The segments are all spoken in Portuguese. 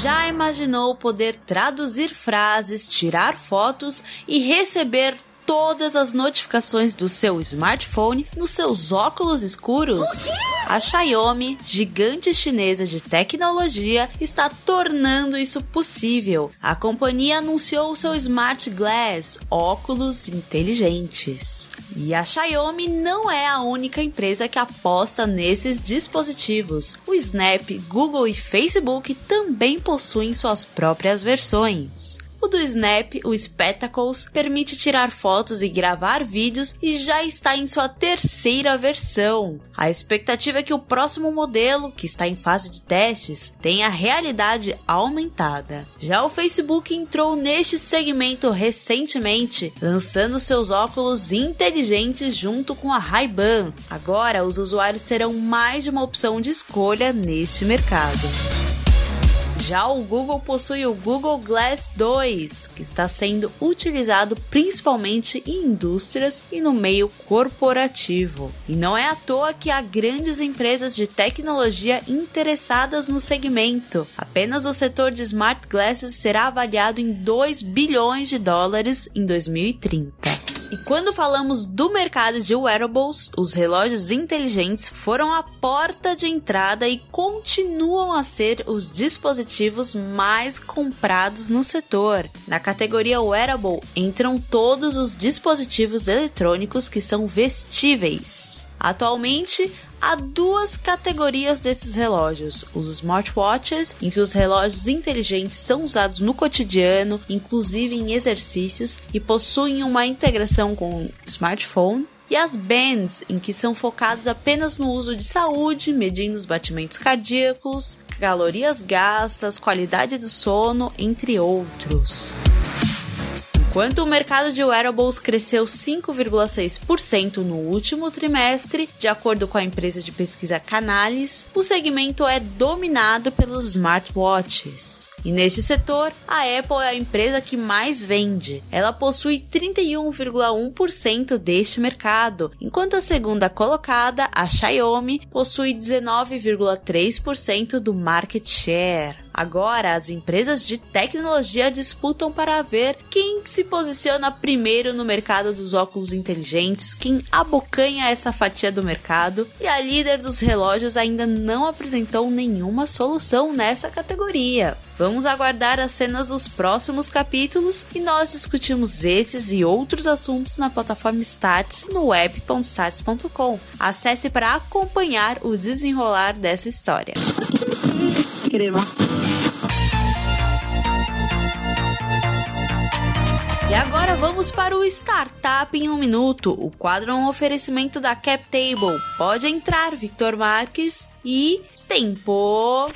Já imaginou poder traduzir frases, tirar fotos e receber todas as notificações do seu smartphone nos seus óculos escuros? A Xiaomi, gigante chinesa de tecnologia, está tornando isso possível. A companhia anunciou o seu Smart Glass, óculos inteligentes. E a Xiaomi não é a única empresa que aposta nesses dispositivos. O Snap, Google e Facebook também possuem suas próprias versões. O do Snap, o Spectacles, permite tirar fotos e gravar vídeos e já está em sua terceira versão. A expectativa é que o próximo modelo, que está em fase de testes, tenha realidade aumentada. Já o Facebook entrou neste segmento recentemente, lançando seus óculos inteligentes junto com a Ray-Ban. Agora, os usuários terão mais de uma opção de escolha neste mercado. Já o Google possui o Google Glass 2, que está sendo utilizado principalmente em indústrias e no meio corporativo. E não é à toa que há grandes empresas de tecnologia interessadas no segmento. Apenas o setor de smart glasses será avaliado em 2 bilhões de dólares em 2030. E quando falamos do mercado de wearables, os relógios inteligentes foram a porta de entrada e continuam a ser os dispositivos mais comprados no setor. Na categoria wearable entram todos os dispositivos eletrônicos que são vestíveis. Atualmente, há duas categorias desses relógios: os smartwatches, em que os relógios inteligentes são usados no cotidiano, inclusive em exercícios, e possuem uma integração com o smartphone. E as bands, em que são focados apenas no uso de saúde, medindo os batimentos cardíacos, calorias gastas, qualidade do sono, entre outros. Enquanto o mercado de wearables cresceu 5,6% no último trimestre, de acordo com a empresa de pesquisa Canalys, o segmento é dominado pelos smartwatches. E neste setor, a Apple é a empresa que mais vende. Ela possui 31,1% deste mercado, enquanto a segunda colocada, a Xiaomi, possui 19,3% do market share. Agora, as empresas de tecnologia disputam para ver quem se posiciona primeiro no mercado dos óculos inteligentes, quem abocanha essa fatia do mercado, e a líder dos relógios ainda não apresentou nenhuma solução nessa categoria. Vamos aguardar as cenas dos próximos capítulos e nós discutimos esses e outros assuntos na plataforma Starts no web.starts.com. Acesse para acompanhar o desenrolar dessa história. Incrível. Agora vamos para o Startup em um Minuto. O quadro é um oferecimento da CapTable. Pode entrar, Victor Marques. E tempo.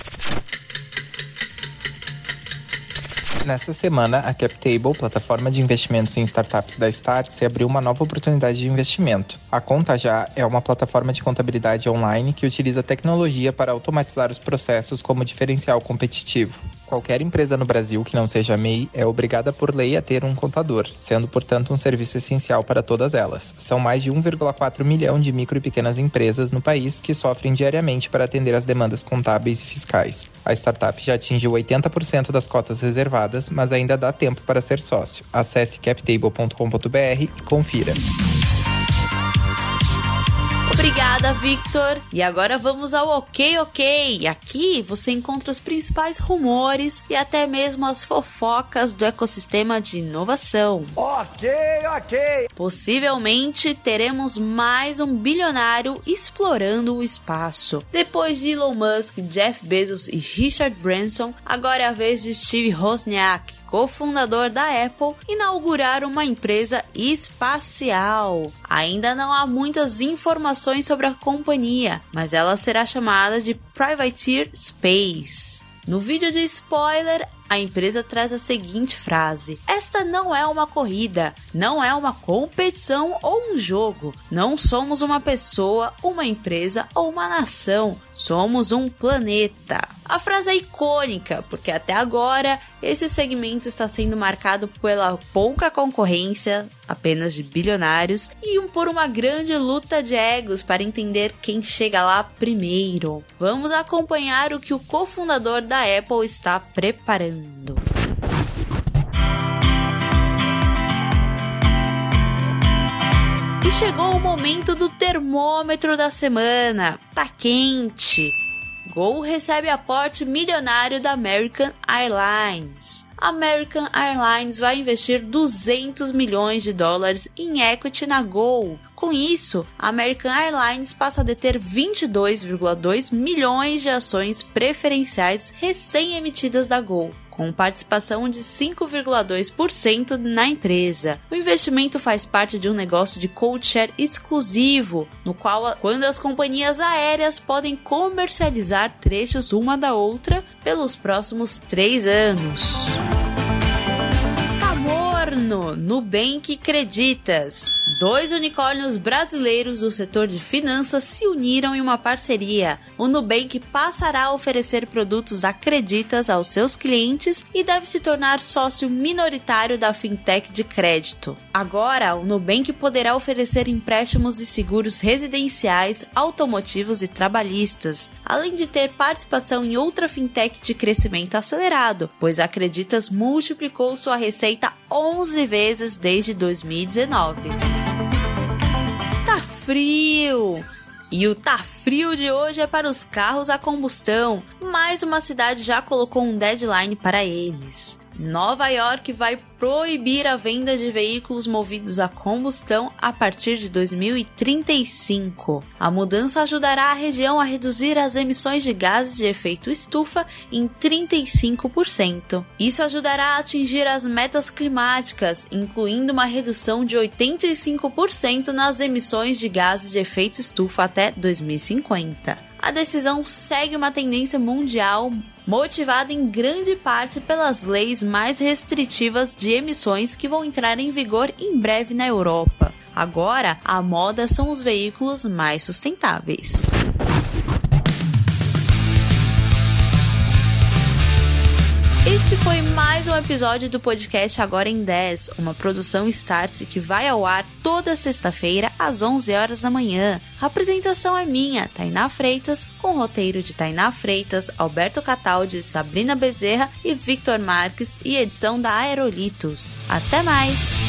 Nessa semana, a CapTable, plataforma de investimentos em startups da Start, se abriu uma nova oportunidade de investimento. A Conta Já é uma plataforma de contabilidade online que utiliza tecnologia para automatizar os processos como diferencial competitivo. Qualquer empresa no Brasil que não seja MEI é obrigada por lei a ter um contador, sendo, portanto, um serviço essencial para todas elas. São mais de 1,4 milhão de micro e pequenas empresas no país que sofrem diariamente para atender as demandas contábeis e fiscais. A startup já atingiu 80% das cotas reservadas, mas ainda dá tempo para ser sócio. Acesse captable.com.br e confira. Obrigada, Victor. E agora vamos ao OK OK. Aqui você encontra os principais rumores e até mesmo as fofocas do ecossistema de inovação. OK OK. Possivelmente teremos mais um bilionário explorando o espaço. Depois de Elon Musk, Jeff Bezos e Richard Branson, agora é a vez de Steve Wozniak cofundador da Apple, inaugurar uma empresa espacial. Ainda não há muitas informações sobre a companhia, mas ela será chamada de Privateer Space. No vídeo de spoiler, a empresa traz a seguinte frase: Esta não é uma corrida, não é uma competição ou um jogo. Não somos uma pessoa, uma empresa ou uma nação. Somos um planeta. A frase é icônica, porque até agora esse segmento está sendo marcado pela pouca concorrência, apenas de bilionários, e por uma grande luta de egos para entender quem chega lá primeiro. Vamos acompanhar o que o cofundador da Apple está preparando. Chegou o momento do termômetro da semana. Tá quente. Gol recebe aporte milionário da American Airlines. American Airlines vai investir 200 milhões de dólares em equity na Gol. Com isso, a American Airlines passa a deter 22,2 milhões de ações preferenciais recém-emitidas da Gol com participação de 5,2% na empresa. O investimento faz parte de um negócio de codeshare exclusivo, no qual, quando as companhias aéreas podem comercializar trechos uma da outra pelos próximos três anos. Amorno, Nubank Creditas. Dois unicórnios brasileiros do setor de finanças se uniram em uma parceria. O Nubank passará a oferecer produtos da Creditas aos seus clientes e deve se tornar sócio minoritário da fintech de crédito. Agora, o Nubank poderá oferecer empréstimos e seguros residenciais, automotivos e trabalhistas, além de ter participação em outra fintech de crescimento acelerado, pois a Creditas multiplicou sua receita 11 vezes desde 2019 frio! E o tá frio de hoje é para os carros a combustão. Mais uma cidade já colocou um deadline para eles. Nova York vai proibir a venda de veículos movidos a combustão a partir de 2035. A mudança ajudará a região a reduzir as emissões de gases de efeito estufa em 35%. Isso ajudará a atingir as metas climáticas, incluindo uma redução de 85% nas emissões de gases de efeito estufa até 2050. A decisão segue uma tendência mundial motivada em grande parte pelas leis mais restritivas de emissões que vão entrar em vigor em breve na Europa. Agora, a moda são os veículos mais sustentáveis. Este foi mais um episódio do podcast Agora em 10, uma produção Starse que vai ao ar toda sexta-feira às 11 horas da manhã. A apresentação é minha, Tainá Freitas, com roteiro de Tainá Freitas, Alberto Cataldi, Sabrina Bezerra e Victor Marques e edição da Aerolitos. Até mais!